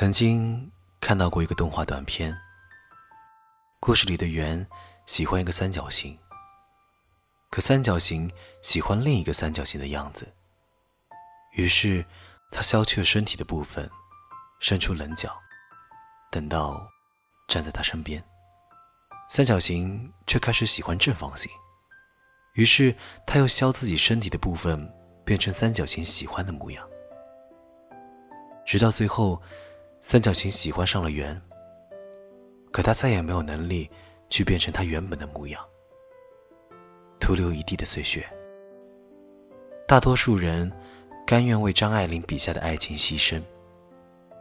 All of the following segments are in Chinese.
曾经看到过一个动画短片，故事里的圆喜欢一个三角形，可三角形喜欢另一个三角形的样子，于是他削去了身体的部分，伸出棱角，等到站在他身边，三角形却开始喜欢正方形，于是他又削自己身体的部分，变成三角形喜欢的模样，直到最后。三角形喜欢上了圆，可他再也没有能力去变成他原本的模样，徒留一地的碎屑。大多数人甘愿为张爱玲笔下的爱情牺牲，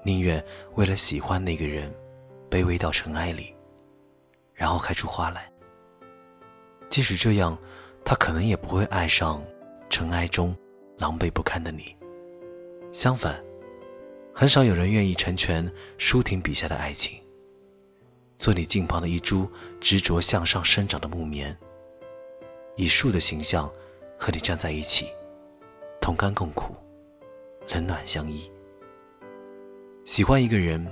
宁愿为了喜欢那个人卑微到尘埃里，然后开出花来。即使这样，他可能也不会爱上尘埃中狼狈不堪的你。相反。很少有人愿意成全舒婷笔下的爱情，做你近旁的一株执着向上生长的木棉，以树的形象和你站在一起，同甘共苦，冷暖相依。喜欢一个人，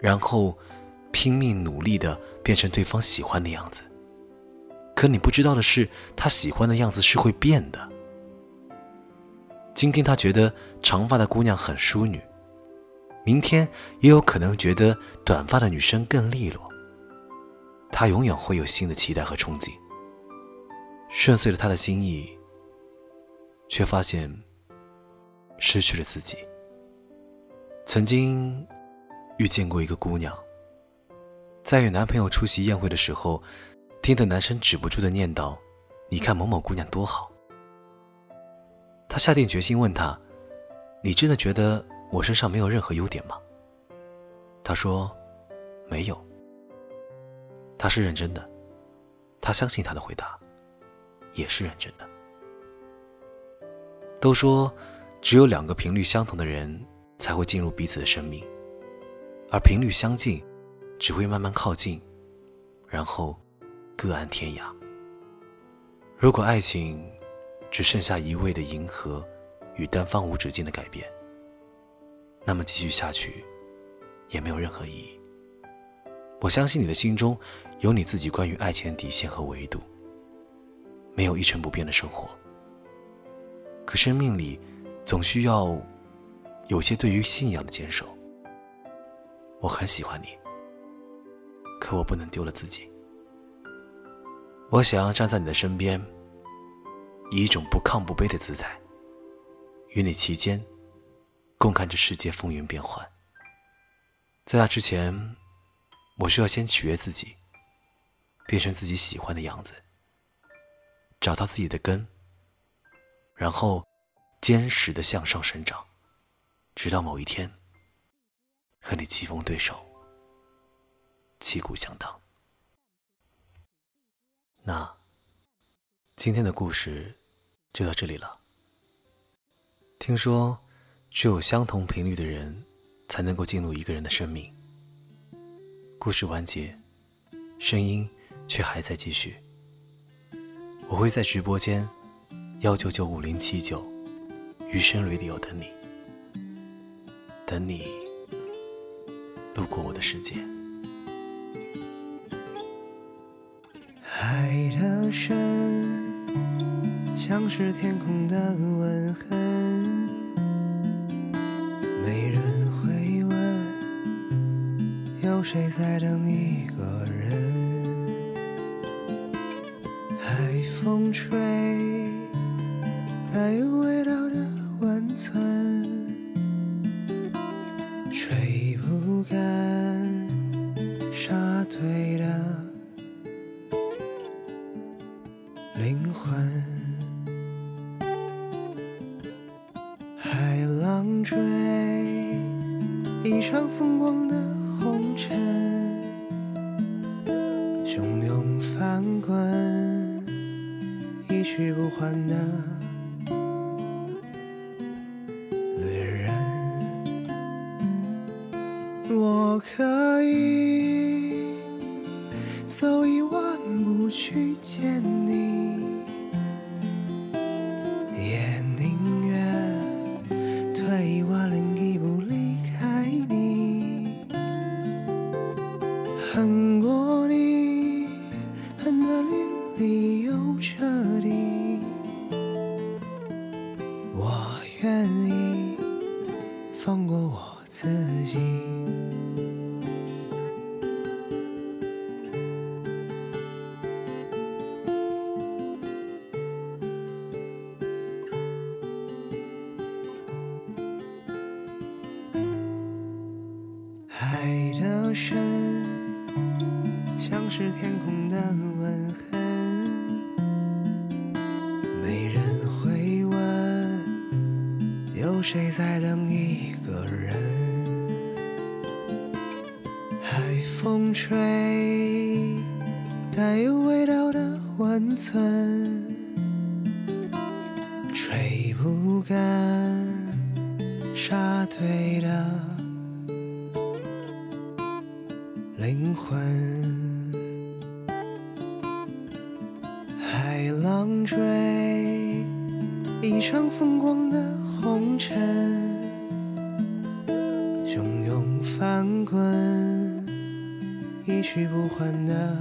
然后拼命努力的变成对方喜欢的样子，可你不知道的是，他喜欢的样子是会变的。今天他觉得长发的姑娘很淑女。明天也有可能觉得短发的女生更利落。他永远会有新的期待和憧憬。顺遂了他的心意，却发现失去了自己。曾经遇见过一个姑娘，在与男朋友出席宴会的时候，听得男生止不住的念叨：“你看某某姑娘多好。”他下定决心问他：“你真的觉得？”我身上没有任何优点吗？他说：“没有。”他是认真的，他相信他的回答，也是认真的。都说，只有两个频率相同的人才会进入彼此的生命，而频率相近，只会慢慢靠近，然后各安天涯。如果爱情只剩下一味的迎合与单方无止境的改变，那么继续下去，也没有任何意义。我相信你的心中有你自己关于爱情的底线和维度，没有一成不变的生活。可生命里总需要有些对于信仰的坚守。我很喜欢你，可我不能丢了自己。我想要站在你的身边，以一种不亢不卑的姿态，与你其间。共看这世界风云变幻。在那之前，我需要先取悦自己，变成自己喜欢的样子，找到自己的根，然后坚实的向上生长，直到某一天和你棋逢对手，旗鼓相当。那今天的故事就到这里了。听说。只有相同频率的人，才能够进入一个人的生命。故事完结，声音却还在继续。我会在直播间幺九九五零七九余生 radio 等你，等你路过我的世界。海的深，像是天空的谁在等一个人？海风吹，带有味道的温存，吹不干沙堆的灵魂。海浪追一场风光的尘，汹涌翻滚，一去不还的旅人。我可以走一万步去见。你，愿意放过我自己。爱的深，像是天空谁在等一个人？海风吹，带有味道的温存，吹不干沙堆的。灵魂，海浪追一场风光的红尘，汹涌翻滚，一去不还的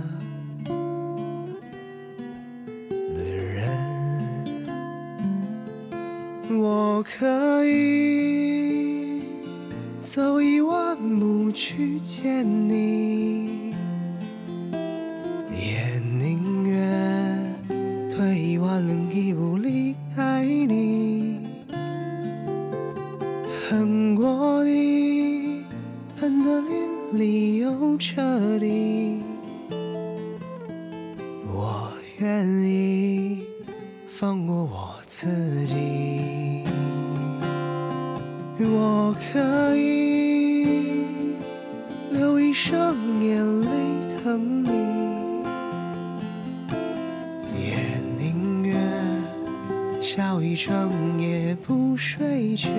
旅人。我可以走一万步去见你，也宁愿退一万零一步离开你。理由彻底，我愿意放过我自己。我可以流一生眼泪疼你，也宁愿笑一整夜不睡去。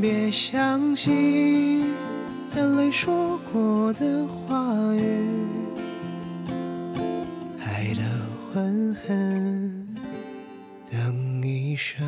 别相信眼泪说过的话语，爱的吻痕。等一生。